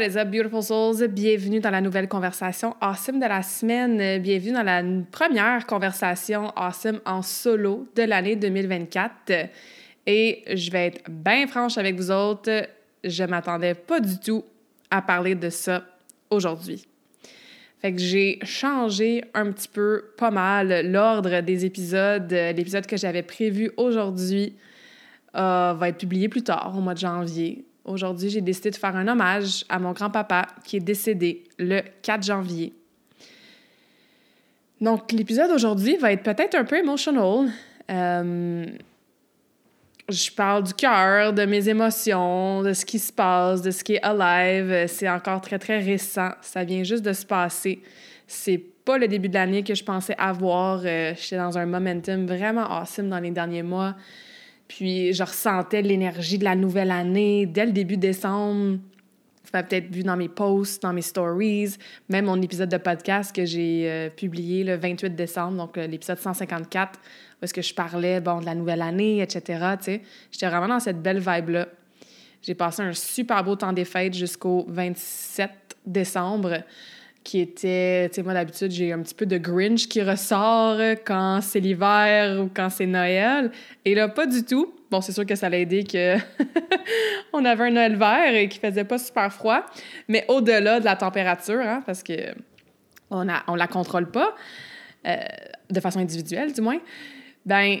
What is up, beautiful souls? Bienvenue dans la nouvelle conversation awesome de la semaine. Bienvenue dans la première conversation awesome en solo de l'année 2024. Et je vais être bien franche avec vous autres, je m'attendais pas du tout à parler de ça aujourd'hui. Fait que j'ai changé un petit peu, pas mal, l'ordre des épisodes. L'épisode que j'avais prévu aujourd'hui euh, va être publié plus tard, au mois de janvier. Aujourd'hui, j'ai décidé de faire un hommage à mon grand-papa qui est décédé le 4 janvier. Donc, l'épisode aujourd'hui va être peut-être un peu emotional. Euh, je parle du cœur, de mes émotions, de ce qui se passe, de ce qui est alive. C'est encore très, très récent. Ça vient juste de se passer. C'est pas le début de l'année que je pensais avoir. Euh, j'étais dans un momentum vraiment awesome dans les derniers mois. Puis je ressentais l'énergie de la nouvelle année dès le début décembre. Vous m'avez peut-être vu dans mes posts, dans mes stories, même mon épisode de podcast que j'ai euh, publié le 28 décembre, donc euh, l'épisode 154, où que je parlais de la nouvelle année, etc. J'étais vraiment dans cette belle vibe-là. J'ai passé un super beau temps des fêtes jusqu'au 27 décembre qui était, tu sais, moi d'habitude, j'ai un petit peu de Grinch qui ressort quand c'est l'hiver ou quand c'est Noël. Et là, pas du tout. Bon, c'est sûr que ça l'a aidé que on avait un Noël vert et qu'il faisait pas super froid. Mais au-delà de la température, hein, parce que on, a, on la contrôle pas, euh, de façon individuelle du moins, ben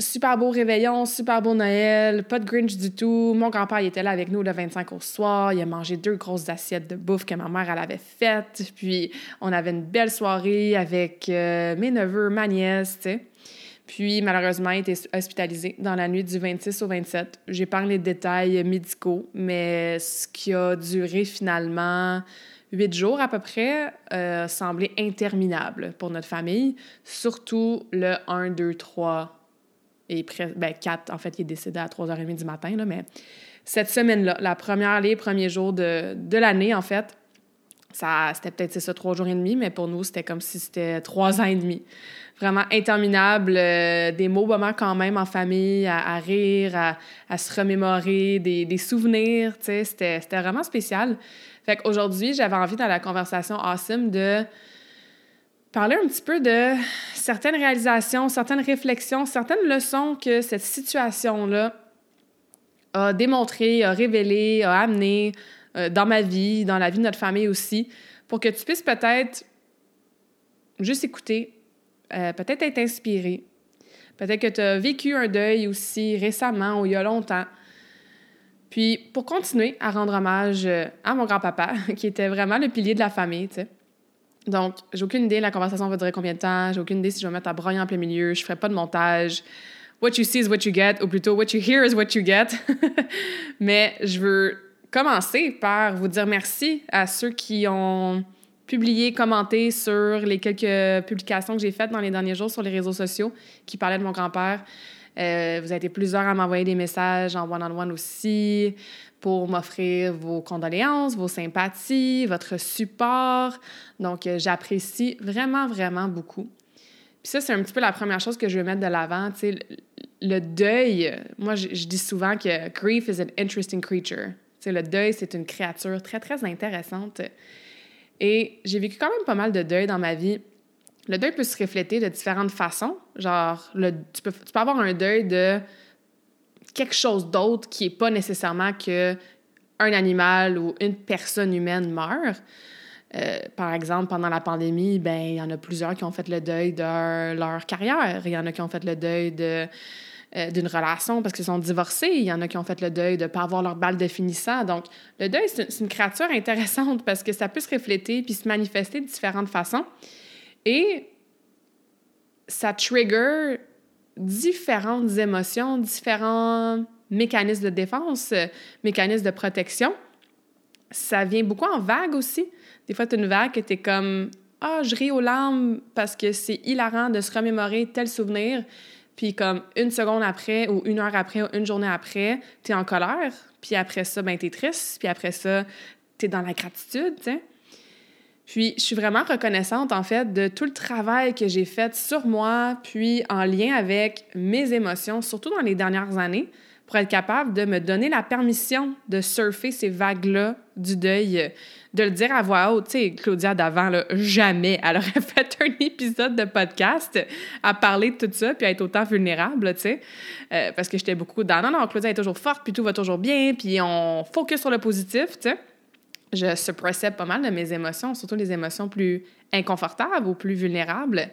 super beau réveillon, super beau Noël, pas de Grinch du tout. Mon grand-père, était là avec nous le 25 au soir. Il a mangé deux grosses assiettes de bouffe que ma mère, avait faites. Puis, on avait une belle soirée avec euh, mes neveux, ma nièce, tu sais. Puis, malheureusement, il était hospitalisé dans la nuit du 26 au 27. J'épargne les détails médicaux, mais ce qui a duré finalement huit jours à peu près euh, semblait interminable pour notre famille, surtout le 1, 2, 3 et ben, quatre, en fait, il est décédé à 3h30 du matin, là, mais cette semaine-là, la première, les premiers jours de, de l'année, en fait, ça, c'était peut-être, c'est ça, trois jours et demi, mais pour nous, c'était comme si c'était trois ans et demi. Vraiment interminable, euh, des beaux moments quand même en famille, à, rire, à, à, se remémorer, des, des souvenirs, tu sais, c'était, c'était vraiment spécial. Fait qu'aujourd'hui, j'avais envie dans la conversation awesome de parler un petit peu de certaines réalisations, certaines réflexions, certaines leçons que cette situation-là a démontré, a révélé, a amené euh, dans ma vie, dans la vie de notre famille aussi, pour que tu puisses peut-être juste écouter, euh, peut-être être inspiré, peut-être que tu as vécu un deuil aussi récemment ou il y a longtemps. Puis pour continuer à rendre hommage euh, à mon grand-papa, qui était vraiment le pilier de la famille, tu sais. Donc, j'ai aucune idée, la conversation va durer combien de temps, j'ai aucune idée si je vais mettre à broyer en plein milieu, je ferai pas de montage. What you see is what you get, ou plutôt what you hear is what you get. Mais je veux commencer par vous dire merci à ceux qui ont publié, commenté sur les quelques publications que j'ai faites dans les derniers jours sur les réseaux sociaux qui parlaient de mon grand-père. Euh, vous avez été plusieurs à m'envoyer des messages en one-on-one aussi pour m'offrir vos condoléances, vos sympathies, votre support. Donc, euh, j'apprécie vraiment, vraiment beaucoup. Puis ça, c'est un petit peu la première chose que je veux mettre de l'avant. Tu sais, le, deuil, moi, je, dis souvent que grief is an interesting creature. Tu sais, le deuil, c'est une créature très, très intéressante. Et j'ai vécu quand même pas mal de deuil dans ma vie. Le deuil peut se refléter de différentes façons. Genre, tu, peux, tu peux avoir un deuil de quelque chose d'autre qui n'est pas nécessairement que un animal ou une personne humaine meurt. Euh, par exemple, pendant la pandémie, ben il y en a plusieurs qui ont fait le deuil de leur carrière. Il y en a qui ont fait le deuil de euh, d'une relation parce qu'ils sont divorcés. Il y en a qui ont fait le deuil de ne pas avoir leur balle de finissant. Donc, le deuil, c'est une créature intéressante parce que ça peut se refléter puis se manifester de différentes façons. Et ça trigger différentes émotions, différents mécanismes de défense, mécanismes de protection. Ça vient beaucoup en vague aussi. Des fois, tu as une vague et tu es comme Ah, je ris aux larmes parce que c'est hilarant de se remémorer tel souvenir. Puis comme une seconde après, ou une heure après, ou une journée après, tu es en colère. Puis après ça, ben, tu es triste. Puis après ça, tu es dans la gratitude. Puis je suis vraiment reconnaissante, en fait, de tout le travail que j'ai fait sur moi, puis en lien avec mes émotions, surtout dans les dernières années pour être capable de me donner la permission de surfer ces vagues-là du deuil, de le dire à voix haute. Tu sais, Claudia d'avant, jamais elle aurait fait un épisode de podcast à parler de tout ça puis à être autant vulnérable, tu sais. Euh, parce que j'étais beaucoup dans non, non, Claudia est toujours forte puis tout va toujours bien puis on focus sur le positif, tu sais. Je suppressais pas mal de mes émotions, surtout les émotions plus inconfortables ou plus vulnérables.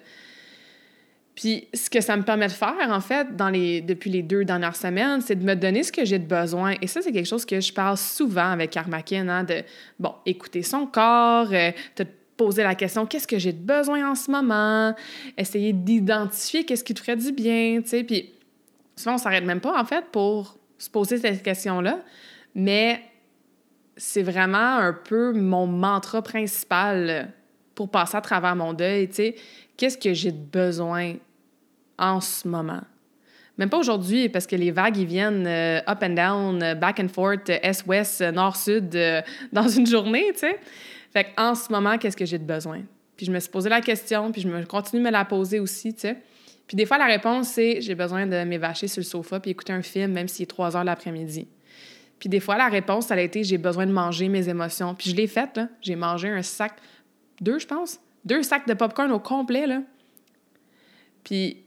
Puis ce que ça me permet de faire, en fait, dans les, depuis les deux dernières semaines, c'est de me donner ce que j'ai de besoin. Et ça, c'est quelque chose que je parle souvent avec Karmakin, hein, de, bon, écouter son corps, euh, te poser la question, qu'est-ce que j'ai de besoin en ce moment? Essayer d'identifier qu'est-ce qui te ferait du bien, tu sais. Puis souvent, on s'arrête même pas, en fait, pour se poser cette question-là. Mais c'est vraiment un peu mon mantra principal pour passer à travers mon deuil, tu sais qu'est-ce que j'ai de besoin en ce moment? Même pas aujourd'hui, parce que les vagues, ils viennent euh, up and down, euh, back and forth, euh, est-ouest, nord-sud, dans une journée, tu sais. En ce moment, qu'est-ce que j'ai de besoin? Puis je me suis posé la question, puis je me continue de me la poser aussi, tu sais. Puis des fois, la réponse, c'est j'ai besoin de m'évacher sur le sofa puis écouter un film, même s'il est 3 heures l'après-midi. Puis des fois, la réponse, ça a été j'ai besoin de manger mes émotions. Puis je l'ai faite. J'ai mangé un sac, deux, je pense, deux sacs de popcorn au complet, là. Puis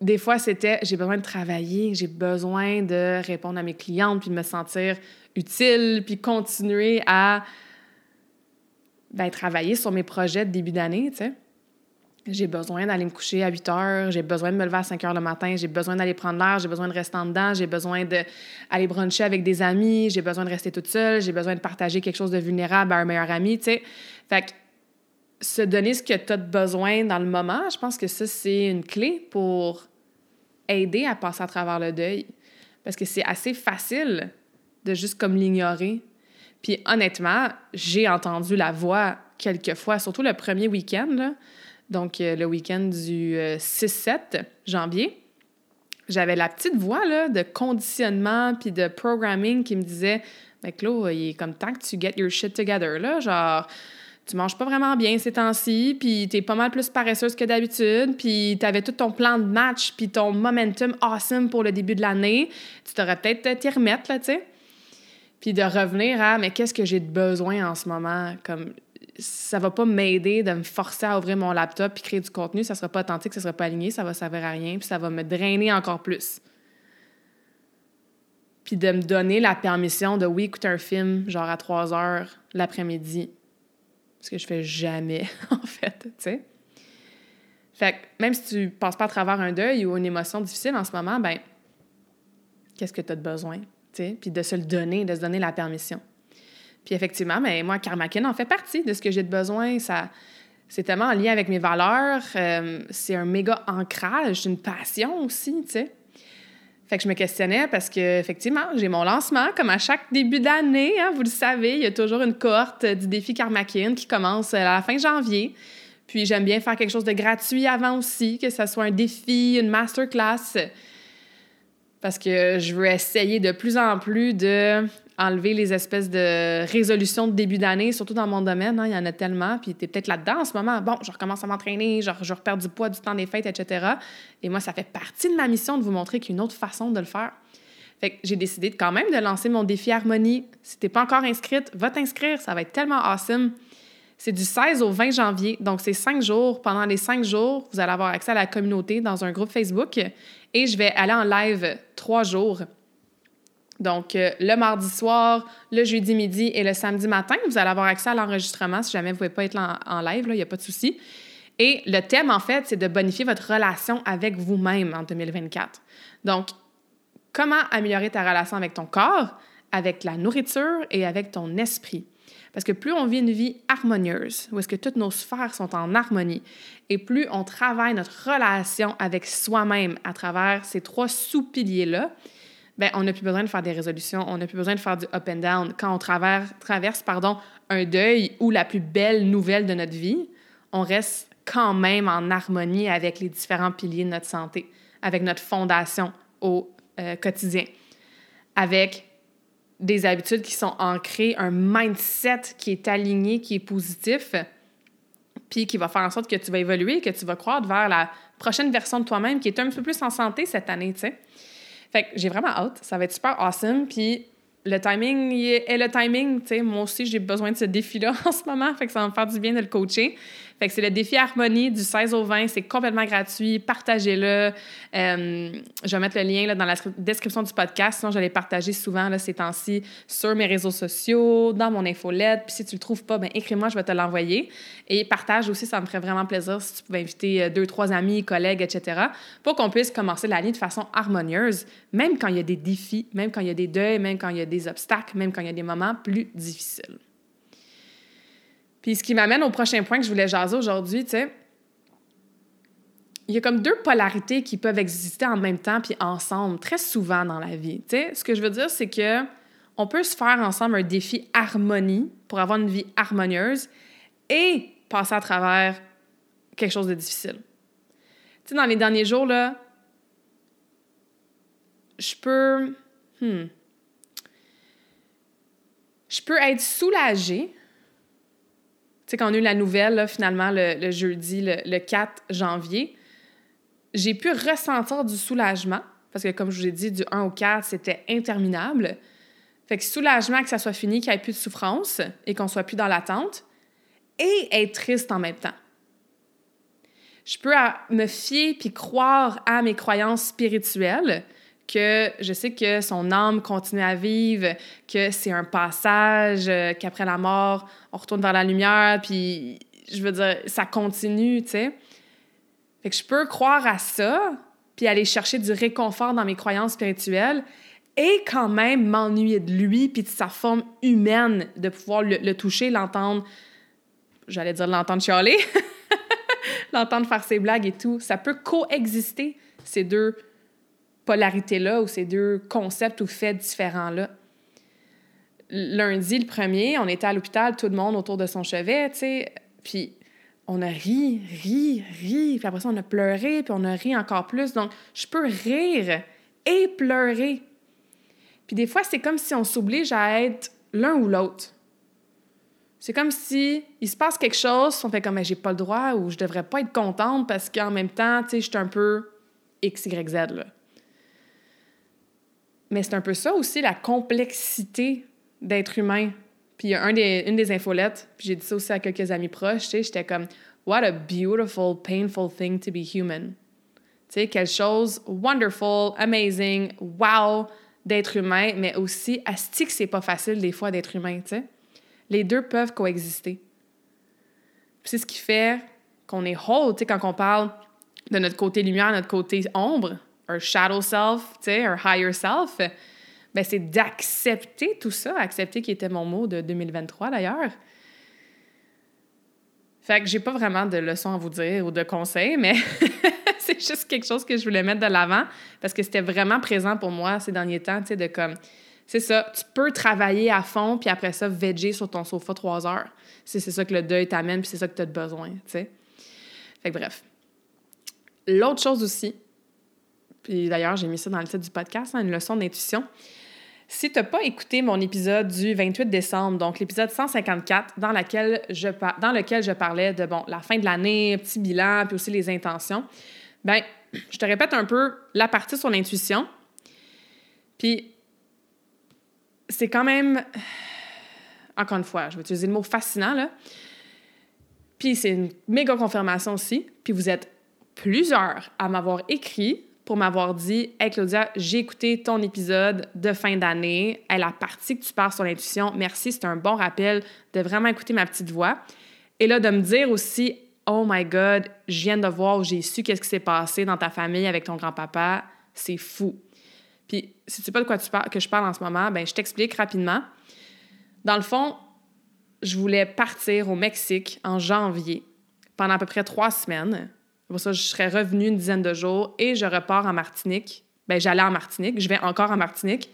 des fois, c'était j'ai besoin de travailler, j'ai besoin de répondre à mes clientes, puis de me sentir utile, puis continuer à ben, travailler sur mes projets de début d'année, tu sais. J'ai besoin d'aller me coucher à 8 heures, j'ai besoin de me lever à 5 heures le matin, j'ai besoin d'aller prendre l'air, j'ai besoin de rester en dedans, j'ai besoin d'aller bruncher avec des amis, j'ai besoin de rester toute seule, j'ai besoin de partager quelque chose de vulnérable à un meilleur ami, tu sais. Fait que se donner ce que tu as besoin dans le moment, je pense que ça, c'est une clé pour aider à passer à travers le deuil. Parce que c'est assez facile de juste comme l'ignorer. Puis honnêtement, j'ai entendu la voix quelques fois, surtout le premier week-end, donc euh, le week-end du 6-7 euh, janvier. J'avais la petite voix de conditionnement puis de programming qui me disait Mais Claude, il est comme temps que tu get your shit together. Genre, tu manges pas vraiment bien ces temps-ci, puis tu es pas mal plus paresseuse que d'habitude, puis tu avais tout ton plan de match, puis ton momentum awesome pour le début de l'année, tu t'aurais peut-être t'y remettre, là, tu sais. Puis de revenir à, mais qu'est-ce que j'ai de besoin en ce moment? Comme, ça va pas m'aider de me forcer à ouvrir mon laptop puis créer du contenu, ça sera pas authentique, ça sera pas aligné, ça va servir à rien, puis ça va me drainer encore plus. Puis de me donner la permission de, oui, écouter un film, genre à 3 heures l'après-midi, ce que je fais jamais, en fait, tu sais. Fait que même si tu passes pas à travers un deuil ou une émotion difficile en ce moment, ben qu'est-ce que tu as de besoin, tu sais, puis de se le donner, de se donner la permission. Puis effectivement, ben moi, Karmakin en fait partie de ce que j'ai de besoin. C'est tellement en lien avec mes valeurs. Euh, c'est un méga ancrage, une passion aussi, tu sais. Fait que je me questionnais parce que effectivement, j'ai mon lancement comme à chaque début d'année, hein, vous le savez, il y a toujours une cohorte du défi Karmakin qui commence à la fin janvier. Puis j'aime bien faire quelque chose de gratuit avant aussi, que ce soit un défi, une masterclass parce que je veux essayer de plus en plus de enlever les espèces de résolutions de début d'année, surtout dans mon domaine. Hein, il y en a tellement. Puis tu es peut-être là-dedans en ce moment. Bon, je recommence à m'entraîner, je, je repère du poids du temps des fêtes, etc. Et moi, ça fait partie de ma mission de vous montrer qu'il y a une autre façon de le faire. Fait que j'ai décidé de, quand même de lancer mon défi Harmonie. Si t'es pas encore inscrite, va t'inscrire. Ça va être tellement awesome. C'est du 16 au 20 janvier. Donc, c'est cinq jours. Pendant les cinq jours, vous allez avoir accès à la communauté dans un groupe Facebook. Et je vais aller en live trois jours Donc, euh, le mardi soir, le jeudi midi et le samedi matin, vous allez avoir accès à l'enregistrement si jamais vous ne pouvez pas être en, en live, il n'y a pas de souci. Et le thème, en fait, c'est de bonifier votre relation avec vous-même en 2024. Donc, comment améliorer ta relation avec ton corps, avec la nourriture et avec ton esprit? Parce que plus on vit une vie harmonieuse, où est-ce que toutes nos sphères sont en harmonie, et plus on travaille notre relation avec soi-même à travers ces trois sous-piliers-là, ben, on n'a plus besoin de faire des résolutions, on n'a plus besoin de faire du up and down. Quand on traverse, un deuil ou la plus belle nouvelle de notre vie, on reste quand même en harmonie avec les différents piliers de notre santé, avec notre fondation au euh, quotidien, avec des habitudes qui sont ancrées, un mindset qui est aligné, qui est positif, puis qui va faire en sorte que tu vas évoluer, que tu vas croître vers la prochaine version de toi-même qui est un peu plus en santé cette année, tu sais. Fait que j'ai vraiment hâte. Ça va être super awesome. Puis le timing est le timing. Tu sais, moi aussi, j'ai besoin de ce défi-là en ce moment. Fait que ça va me faire du bien de le coacher. Fait que c'est le défi Harmonie du 16 au 20. C'est complètement gratuit. Partagez-le. Euh, je vais mettre le lien là, dans la description du podcast. Sinon, je l'ai partagé souvent ces temps-ci sur mes réseaux sociaux, dans mon infolette. Puis si tu le trouves pas, ben écris-moi, je vais te l'envoyer. Et partage aussi, ça me ferait vraiment plaisir si tu pouvais inviter euh, deux, trois amis, collègues, etc. pour qu'on puisse commencer l'année de façon harmonieuse, même quand il y a des défis, même quand il y a des deuils, même quand il y a des obstacles, même quand il y a des moments plus difficiles. Puis ce qui m'amène au prochain point que je voulais jaser aujourd'hui, tu sais, il y a comme deux polarités qui peuvent exister en même temps puis ensemble très souvent dans la vie. Tu sais, ce que je veux dire, c'est que on peut se faire ensemble un défi harmonie pour avoir une vie harmonieuse et passer à travers quelque chose de difficile. Tu sais, dans les derniers jours, là, je peux... Hmm, je peux être soulagée sais, quand on a eu la nouvelle, finalement, le, jeudi, le, 4 janvier, j'ai pu ressentir du soulagement, parce que comme je vous ai dit, du 1 au 4, c'était interminable. Fait que soulagement que ça soit fini, qu'il n'y ait plus de souffrance et qu'on soit plus dans l'attente, et être triste en même temps. Je peux me fier puis croire à mes croyances spirituelles, que je sais que son âme continue à vivre, que c'est un passage, euh, qu'après la mort, on retourne vers la lumière, puis je veux dire, ça continue, tu sais. Fait que je peux croire à ça, puis aller chercher du réconfort dans mes croyances spirituelles, et quand même m'ennuyer de lui, puis de sa forme humaine, de pouvoir le, toucher, l'entendre, j'allais dire l'entendre chialer, l'entendre faire ses blagues et tout. Ça peut coexister, ces deux polarité-là ou ces deux concepts ou faits différents-là. Lundi, le premier, on était à l'hôpital, tout le monde autour de son chevet, tu sais, puis on a ri, ri, ri, puis après ça, on a pleuré, puis on a ri encore plus. Donc, je peux rire et pleurer. Puis des fois, c'est comme si on s'oblige à être l'un ou l'autre. C'est comme si il se passe quelque chose, on fait comme j'ai pas le droit ou je devrais pas être contente parce qu'en même temps, tu sais, je suis un peu X, Y, Z, là. Mais c'est un peu ça aussi, la complexité d'être humain. Puis il y a des, une des infolettes, puis j'ai dit ça aussi à quelques amis proches, tu sais, j'étais comme « What a beautiful, painful thing to be human ». Tu sais, quelque chose wonderful, amazing, wow d'être humain, mais aussi asti que c'est pas facile des fois d'être humain, tu sais. Les deux peuvent coexister. c'est ce qui fait qu'on est whole, tu sais, quand on parle de notre côté lumière, notre côté ombre, un shadow self, tu sais, un higher self, ben c'est d'accepter tout ça, accepter qui était mon mot de 2023 d'ailleurs. Fait que j'ai pas vraiment de leçons à vous dire ou de conseils, mais c'est juste quelque chose que je voulais mettre de l'avant parce que c'était vraiment présent pour moi ces derniers temps, tu sais, de comme, c'est ça, tu peux travailler à fond puis après ça, veger sur ton sofa trois heures. C'est ça que le deuil t'amène puis c'est ça que tu as besoin, tu sais. Fait que bref. L'autre chose aussi, puis d'ailleurs, j'ai mis ça dans le titre du podcast, hein, une leçon d'intuition. Si tu n'as pas écouté mon épisode du 28 décembre, donc l'épisode 154, dans, je, dans lequel je parlais de bon, la fin de l'année, petit bilan, puis aussi les intentions, ben je te répète un peu la partie sur l'intuition. Puis c'est quand même, encore une fois, je vais utiliser le mot fascinant, là. Puis c'est une méga confirmation aussi. Puis vous êtes plusieurs à m'avoir écrit pour m'avoir dit Hey Claudia, j'ai écouté ton épisode de fin d'année. Elle la partie que tu parles sur l'intuition. Merci, c'est un bon rappel de vraiment écouter ma petite voix. Et là, de me dire aussi Oh my God, je viens de voir, j'ai su qu'est-ce qui s'est passé dans ta famille avec ton grand-papa. C'est fou. Puis, si tu sais pas de quoi que je parle en ce moment, ben je t'explique rapidement. Dans le fond, je voulais partir au Mexique en janvier pendant à peu près trois semaines. Pour ça, je serais revenue une dizaine de jours et je repars en Martinique. Ben, j'allais en Martinique. Je vais encore en Martinique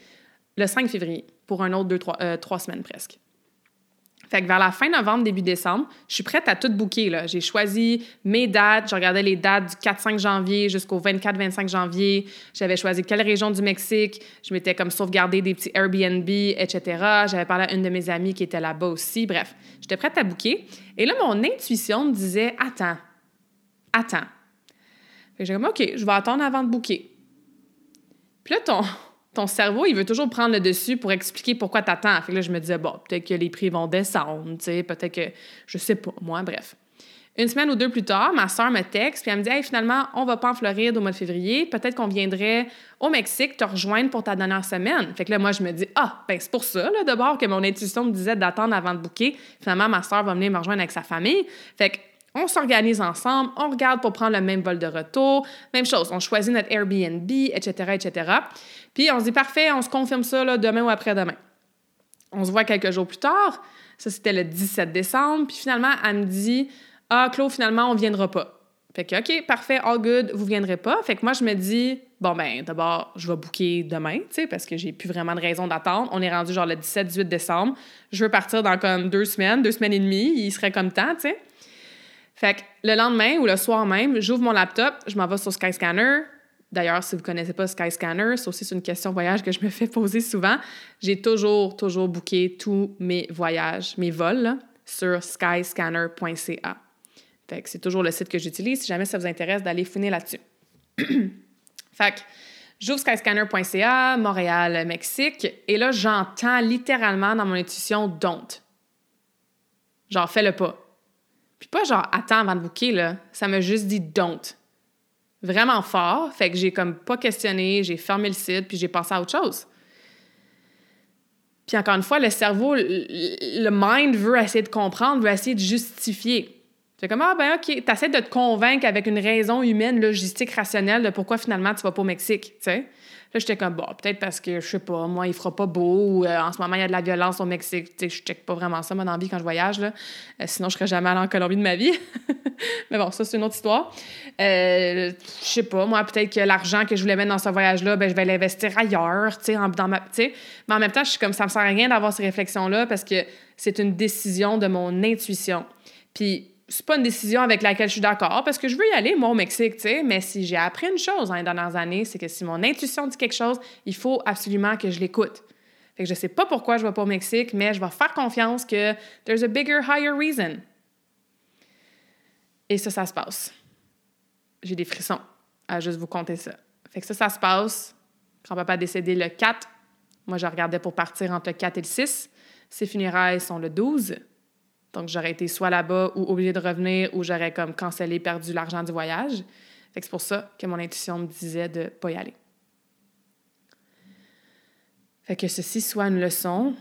le 5 février pour un autre deux, trois, euh, trois semaines presque. Fait que vers la fin novembre, début décembre, je suis prête à tout booker. J'ai choisi mes dates. Je regardais les dates du 4-5 janvier jusqu'au 24-25 janvier. J'avais choisi quelle région du Mexique. Je m'étais comme sauvegardé des petits Airbnb, etc. J'avais parlé à une de mes amies qui était là-bas aussi. Bref, j'étais prête à booker. Et là, mon intuition me disait Attends, attends. J'ai comme OK, je vais attendre avant de booker. Puis là, ton, ton cerveau, il veut toujours prendre le dessus pour expliquer pourquoi tu attends. Fait que là, je me disais, bon, peut-être que les prix vont descendre, tu sais, peut-être que, je sais pas, moi, bref. Une semaine ou deux plus tard, ma soeur me texte, puis elle me dit, hey, finalement, on va pas en Floride au mois de février, peut-être qu'on viendrait au Mexique te rejoindre pour ta dernière semaine. Fait que là, moi, je me dis, ah, ben c'est pour ça, là, d'abord, que mon intuition me disait d'attendre avant de booker. Finalement, ma soeur va venir me rejoindre avec sa famille. Fait que on s'organise ensemble, on regarde pour prendre le même vol de retour, même chose, on choisit notre Airbnb, etc., etc. Puis on se dit, parfait, on se confirme ça demain ou après-demain. On se voit quelques jours plus tard, ça c'était le 17 décembre, puis finalement, elle me dit, ah, Claude, finalement, on ne viendra pas. Fait que, OK, parfait, all good, vous ne viendrez pas. Fait que moi, je me dis, bon, ben, d'abord, je vais booker demain, tu sais, parce que j'ai plus vraiment de raison d'attendre. On est rendu genre le 17-18 décembre. Je veux partir dans comme deux semaines, deux semaines et demie. Il serait comme temps, tu sais. Fait que le lendemain ou le soir même, j'ouvre mon laptop, je m'en vais sur Skyscanner. D'ailleurs, si vous ne connaissez pas Skyscanner, c'est aussi une question voyage que je me fais poser souvent. J'ai toujours, toujours booké tous mes voyages, mes vols sur skyscanner.ca. Fait que c'est toujours le site que j'utilise si jamais ça vous intéresse d'aller fouiner là-dessus. fait que j'ouvre skyscanner.ca, Montréal, Mexique, et là, j'entends littéralement dans mon intuition « don't ». Genre, fais-le pas. Puis pas genre attends avant de booker, là. Ça m'a juste dit don't. Vraiment fort. Fait que j'ai comme pas questionné, j'ai fermé le site, puis j'ai passé à autre chose. Puis encore une fois, le cerveau, le mind veut essayer de comprendre, veut essayer de justifier. C'est comme, ah ben OK, t'essaies de te convaincre avec une raison humaine, logistique, rationnelle de pourquoi finalement tu vas pas au Mexique, tu sais. Là, j'étais comme, bon, peut-être parce que, je sais pas, moi, il fera pas beau, ou euh, en ce moment, il y a de la violence au Mexique. Tu sais, je check pas vraiment ça, moi, dans la vie quand je voyage, là. Euh, sinon, je serais jamais allée en Colombie de ma vie. Mais bon, ça, c'est une autre histoire. Euh, je sais pas, moi, peut-être que l'argent que je voulais mettre dans ce voyage-là, ben, je vais l'investir ailleurs, tu sais, dans ma. Tu sais. Mais en même temps, je suis comme, ça me sert à rien d'avoir ces réflexions-là parce que c'est une décision de mon intuition. Puis, c'est pas une décision avec laquelle je suis d'accord parce que je veux y aller, moi, au Mexique, tu sais. Mais si j'ai appris une chose dans les dernières années, c'est que si mon intuition dit quelque chose, il faut absolument que je l'écoute. Fait que je sais pas pourquoi je vais pas au Mexique, mais je vais faire confiance que there's a bigger, higher reason. Et ça, ça se passe. J'ai des frissons à juste vous compter ça. Fait que ça, ça se passe. Quand papa a décédé le 4, moi, je regardais pour partir entre le 4 et le 6. Ses funérailles sont le 12. Donc, j'aurais été soit là-bas ou obligée de revenir ou j'aurais comme cancellé, perdu l'argent du voyage. C'est pour ça que mon intuition me disait de ne pas y aller. Fait que ceci soit une leçon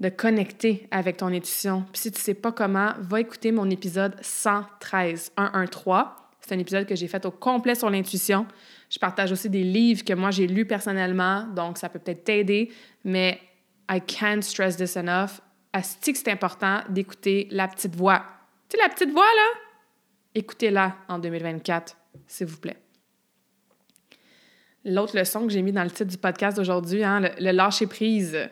de connecter avec ton intuition. Puis si tu ne sais pas comment, va écouter mon épisode 113, 113. C'est un épisode que j'ai fait au complet sur l'intuition. Je partage aussi des livres que moi j'ai lus personnellement, donc ça peut peut-être t'aider, mais I can't stress this enough que c'est important d'écouter la petite voix. Tu sais, la petite voix, là? Écoutez-la en 2024, s'il vous plaît. L'autre leçon que j'ai mis dans le titre du podcast d'aujourd'hui, hein, le, lâcher-prise.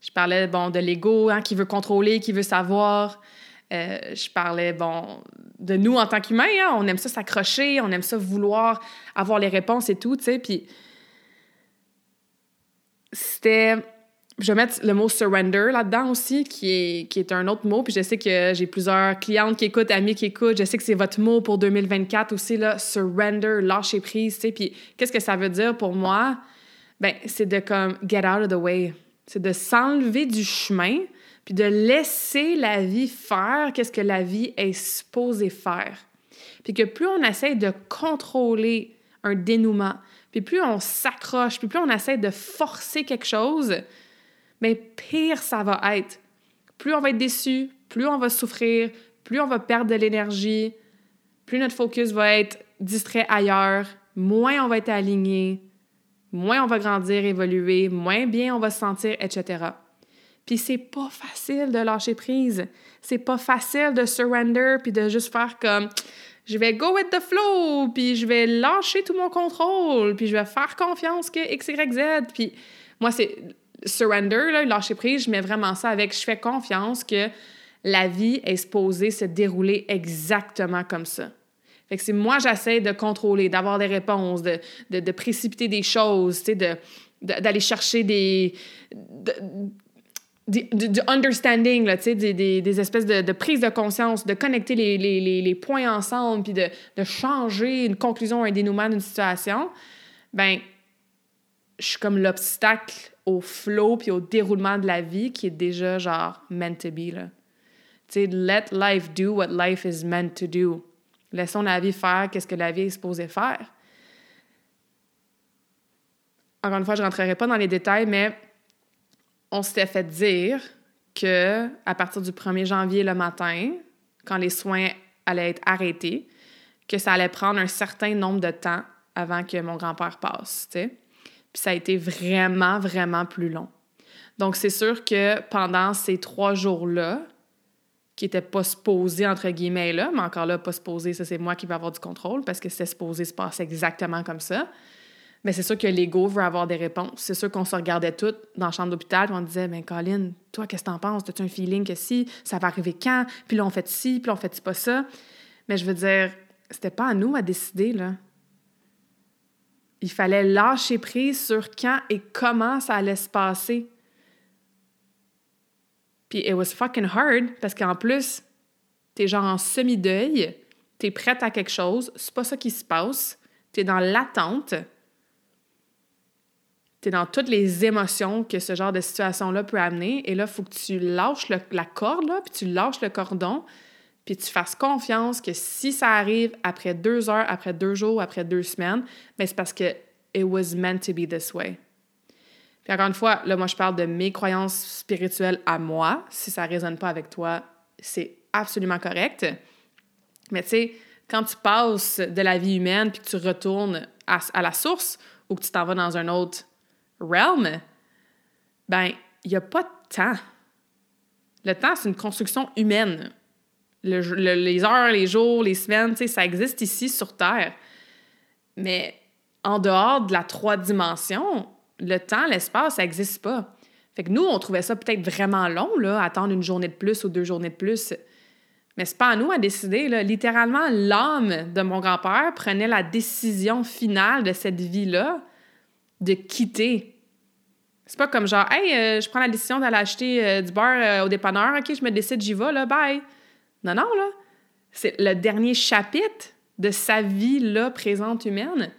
Je parlais, bon, de l'ego, hein, qui veut contrôler, qui veut savoir. Euh, je parlais, bon, de nous en tant qu'humains, hein, on aime ça s'accrocher, on aime ça vouloir avoir les réponses et tout, tu sais, puis c'était je vais mettre le mot surrender là-dedans aussi, qui est, qui est un autre mot. Puis je sais que j'ai plusieurs clientes qui écoutent, amis qui écoutent. Je sais que c'est votre mot pour 2024 aussi, là, surrender, lâcher prise, tu sais. Puis qu'est-ce que ça veut dire pour moi? Ben, c'est de comme get out of the way. C'est de s'enlever du chemin, puis de laisser la vie faire qu'est-ce que la vie est supposée faire. Puis que plus on essaie de contrôler un dénouement. Puis plus on s'accroche, puis plus on essaie de forcer quelque chose, mais pire ça va être. Plus on va être déçu, plus on va souffrir, plus on va perdre de l'énergie, plus notre focus va être distrait ailleurs, moins on va être aligné, moins on va grandir, évoluer, moins bien on va se sentir, etc. Puis c'est pas facile de lâcher prise. C'est pas facile de surrender puis de juste faire comme je vais go with the flow, puis je vais lâcher tout mon contrôle, puis je vais faire confiance que X, Y, Z. Puis moi, c'est surrender, là, lâcher prise, je mets vraiment ça avec je fais confiance que la vie est supposée se dérouler exactement comme ça. Fait que si moi, j'essaie de contrôler, d'avoir des réponses, de, de, précipiter des choses, sais, d'aller chercher des du, understanding, là, des, des, des, espèces de, de, prise de conscience, de connecter les, les, les, points ensemble, puis de, de, changer une conclusion, un dénouement d'une situation, ben je suis comme l'obstacle au flow puis au déroulement de la vie qui est déjà genre meant to be. Là. Tu sais, let life do what life is meant to do. Laissons la vie faire qu'est-ce que la vie est supposée faire. Encore une fois, je rentrerai pas dans les détails, mais on s'était fait dire que à partir du 1er janvier le matin, quand les soins allaient être arrêtés, que ça allait prendre un certain nombre de temps avant que mon grand-père passe, tu sais. Puis ça a été vraiment, vraiment plus long. Donc, c'est sûr que pendant ces trois jours-là, qui n'étaient pas supposés, entre guillemets, là, mais encore là, pas supposés, ça, c'est moi qui vais avoir du contrôle parce que c'était supposé se passer exactement comme ça. Mais c'est sûr que l'ego veut avoir des réponses. C'est sûr qu'on se regardait toutes dans la chambre d'hôpital, on disait, ben Colin, toi, qu'est-ce que t'en penses? As-tu un feeling que si, ça va arriver quand? Puis là, on fait ci, puis là, on fait pas ça. Mais je veux dire, c'était pas à nous à décider, là. Il fallait lâcher prise sur quand et comment ça allait se passer. Puis it was fucking hard parce qu'en plus, t'es genre en semi-deuil, t'es prête à quelque chose, c'est pas ça qui se passe, t'es dans l'attente tu es dans toutes les émotions que ce genre de situation-là peut amener. Et là, il faut que tu lâches la corde, là, puis tu lâches le cordon, puis tu fasses confiance que si ça arrive après deux heures, après deux jours, après deux semaines, mais ben, c'est parce que it was meant to be this way. Puis encore une fois, là, moi, je parle de mes croyances spirituelles à moi. Si ça ne résonne pas avec toi, c'est absolument correct. Mais tu sais, quand tu passes de la vie humaine puis que tu retournes à, à la source ou que tu t'en vas dans un autre realm, ben, il n'y a pas de temps. Le temps, c'est une construction humaine. Les heures, les jours, les semaines, ça existe ici sur Terre. Mais en dehors de la trois dimensions, le temps, l'espace, ça n'existe pas. Fait que nous, on trouvait ça peut-être vraiment long, là, attendre une journée de plus ou deux journées de plus. Mais c'est pas à nous à décider. Là. Littéralement, l'âme de mon grand-père prenait la décision finale de cette vie-là de quitter. C'est pas comme genre, hey, euh, je prends la décision d'aller acheter euh, du beurre euh, au dépanneur, ok, je me décide, j'y vais, là, bye. Non, non, là. C'est le dernier chapitre de sa vie, là, présente humaine.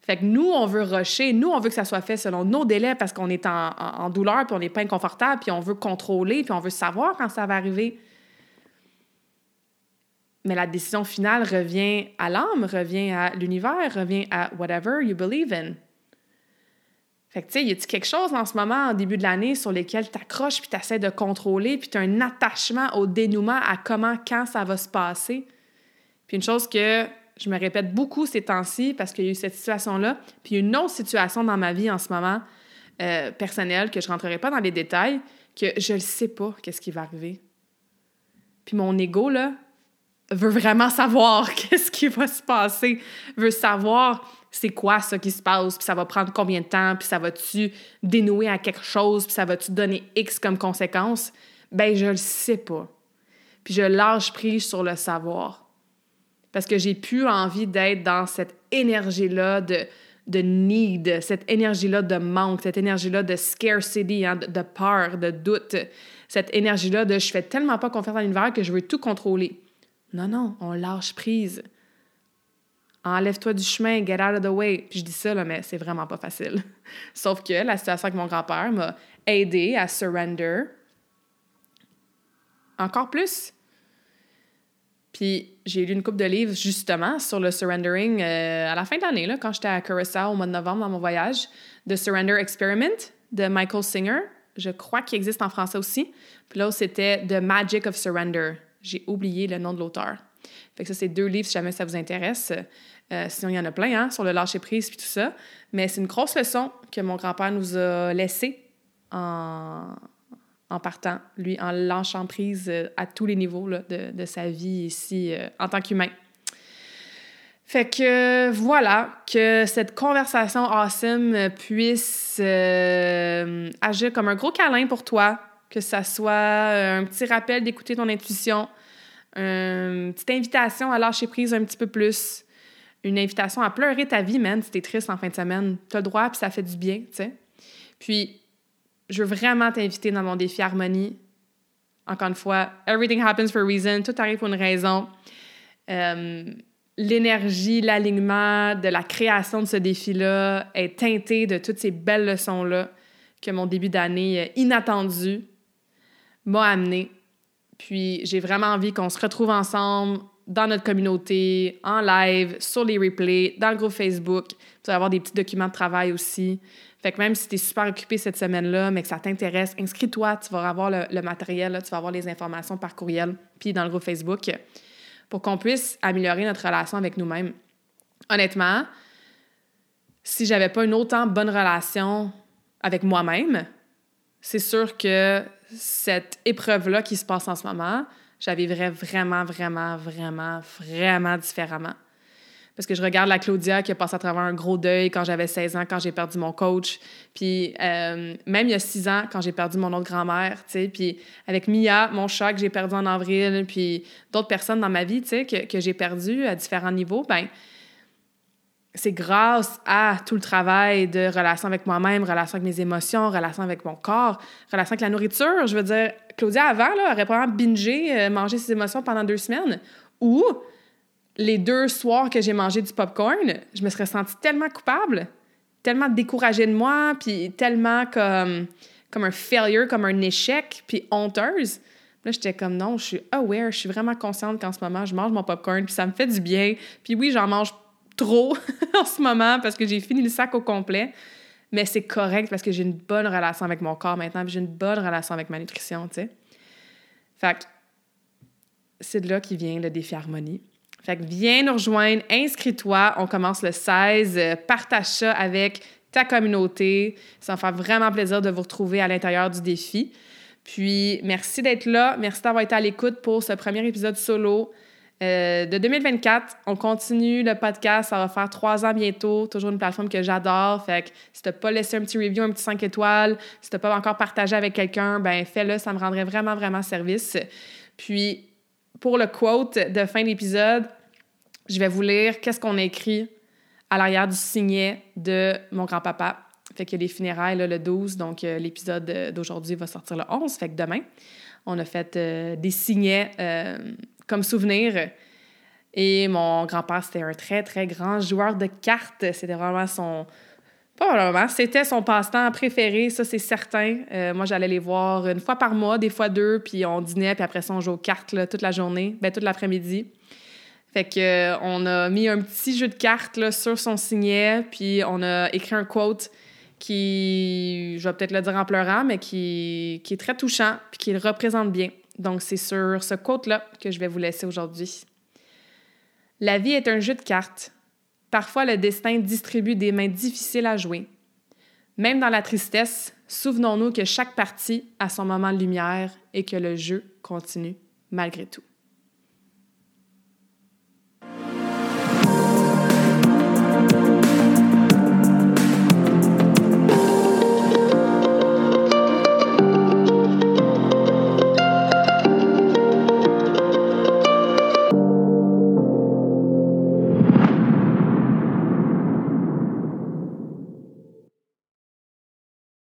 Fait que nous, on veut rusher, nous, on veut que ça soit fait selon nos délais parce qu'on est en, en, douleur, puis on n'est pas inconfortable, puis on veut contrôler, puis on veut savoir quand ça va arriver. Mais la décision finale revient à l'âme, revient à l'univers, revient à whatever you believe in. Fait que, tu sais, y a-tu quelque chose en ce moment, en début de l'année, sur lesquels tu accroches puis tu essaies de contrôler, puis tu as un attachement au dénouement, à comment, quand ça va se passer? Puis une chose que je me répète beaucoup ces temps-ci, parce qu'il y a eu cette situation-là, puis une autre situation dans ma vie en ce moment, euh, personnelle, que je rentrerai pas dans les détails, que je ne sais pas qu'est-ce qui va arriver. Puis mon ego, là, veut vraiment savoir qu'est-ce qui va se passer, veut savoir c'est quoi ça qui se passe, puis ça va prendre combien de temps, puis ça va-tu dénouer à quelque chose, puis ça va-tu donner X comme conséquence? Ben, je le sais pas. Puis je lâche prise sur le savoir. Parce que j'ai plus envie d'être dans cette énergie-là de, de need, cette énergie-là de manque, cette énergie-là de scarcity, hein, de, de, peur, de doute, cette énergie-là de je fais tellement pas confiance à l'univers que je veux tout contrôler. Non, non, on lâche prise. Enlève-toi du chemin, get out of the way. Puis je dis ça, là, mais c'est vraiment pas facile. Sauf que la situation avec mon grand-père m'a aidé à surrender encore plus. Puis j'ai lu une coupe de livres justement sur le surrendering euh, à la fin de l'année, quand j'étais à Curacao au mois de novembre dans mon voyage, The Surrender Experiment de Michael Singer. Je crois qu'il existe en français aussi. Puis là, c'était The Magic of Surrender. J'ai oublié le nom de l'auteur. Fait que ça, c'est deux livres si jamais ça vous intéresse. Euh, sinon, il y en a plein, hein, sur le lâcher-prise puis tout ça. Mais c'est une grosse leçon que mon grand-père nous a laissée en, en partant, lui, en lâchant prise euh, à tous les niveaux de, de, sa vie ici euh, en tant qu'humain. Fait que voilà, que cette conversation awesome puisse agir comme un gros câlin pour toi, que ça soit un petit rappel d'écouter ton intuition, une petite invitation à lâcher prise un petit peu plus, une invitation à pleurer ta vie, man, si t'es triste en fin de semaine. T'as le droit, puis ça fait du bien, tu sais. Puis, je veux vraiment t'inviter dans mon défi harmonie. Encore une fois, everything happens for a reason, tout arrive pour une raison. Euh, l'énergie, l'alignement de la création de ce défi-là est teinté de toutes ces belles leçons-là que mon début d'année euh, inattendu m'a amené. Puis j'ai vraiment envie qu'on se retrouve ensemble dans notre communauté, en live, sur les replays, dans le groupe Facebook. Tu vas avoir des petits documents de travail aussi. Fait que même si tu es super occupé cette semaine-là, mais que ça t'intéresse, inscris-toi, tu vas avoir le, matériel, tu vas avoir les informations par courriel, puis dans le groupe Facebook pour qu'on puisse améliorer notre relation avec nous-mêmes. Honnêtement, si j'avais pas une autant bonne relation avec moi-même, c'est sûr que cette épreuve-là qui se passe en ce moment, j'avais vraiment, vraiment, vraiment, vraiment différemment. Parce que je regarde la Claudia qui a passé à travers un gros deuil quand j'avais 16 ans, quand j'ai perdu mon coach. Puis euh, même il y a 6 ans, quand j'ai perdu mon autre grand-mère, tu sais. Puis avec Mia, mon chat que j'ai perdu en avril, puis d'autres personnes dans ma vie, tu sais, que, que j'ai perdu à différents niveaux, ben c'est grâce à tout le travail de relation avec moi-même, relation avec mes émotions, relation avec mon corps, relation avec la nourriture. Je veux dire, Claudia, avant, là, aurait probablement bingé, euh, mangé ses émotions pendant deux semaines. Ou les deux soirs que j'ai mangé du popcorn, je me serais sentie tellement coupable, tellement découragée de moi, puis tellement comme, comme un failure, comme un échec, puis honteuse. Là, j'étais comme non, je suis aware, je suis vraiment consciente qu'en ce moment, je mange mon popcorn, puis ça me fait du bien. Puis oui, j'en mange trop en ce moment parce que j'ai fini le sac au complet. Mais c'est correct parce que j'ai une bonne relation avec mon corps maintenant, j'ai une bonne relation avec ma nutrition, tu sais. Fait que c'est de là qui vient le défi harmonie. Fait que viens nous rejoindre, inscris-toi. On commence le 16. Euh, partage ça avec ta communauté. Ça va faire vraiment plaisir de vous retrouver à l'intérieur du défi. Puis, merci d'être là. Merci d'avoir été à l'écoute pour ce premier épisode solo euh, de 2024. On continue le podcast. Ça va faire trois ans bientôt. Toujours une plateforme que j'adore. Fait que si tu n'as pas laissé un petit review, un petit 5 étoiles, si tu n'as pas encore partagé avec quelqu'un, ben fais-le. Ça me rendrait vraiment, vraiment service. Puis, pour le quote de fin d'épisode, je vais vous lire qu'est-ce qu'on a écrit à l'arrière du signet de mon grand-papa. Fait que les funérailles le 12, donc euh, l'épisode d'aujourd'hui va sortir le 11. Fait que demain, on a fait euh, des signets comme souvenir. Et mon grand-père, c'était un très, très grand joueur de cartes. C'était vraiment son, pas vraiment. C'était son passe-temps préféré, ça, c'est certain. Euh, moi, j'allais les voir une fois par mois, des fois deux, puis on dînait, puis après ça, on jouait aux cartes toute la journée, ben toute l'après-midi. Fait que euh, on a mis un petit jeu de cartes là, sur son signet, puis on a écrit un quote qui, je vais peut-être le dire en pleurant, mais qui, qui est très touchant, puis qui le représente bien. Donc, c'est sur ce quote-là que je vais vous laisser aujourd'hui. La vie est un jeu de cartes Parfois, le destin distribue des mains difficiles à jouer. Même dans la tristesse, souvenons-nous que chaque partie a son moment de lumière et que le jeu continue malgré tout.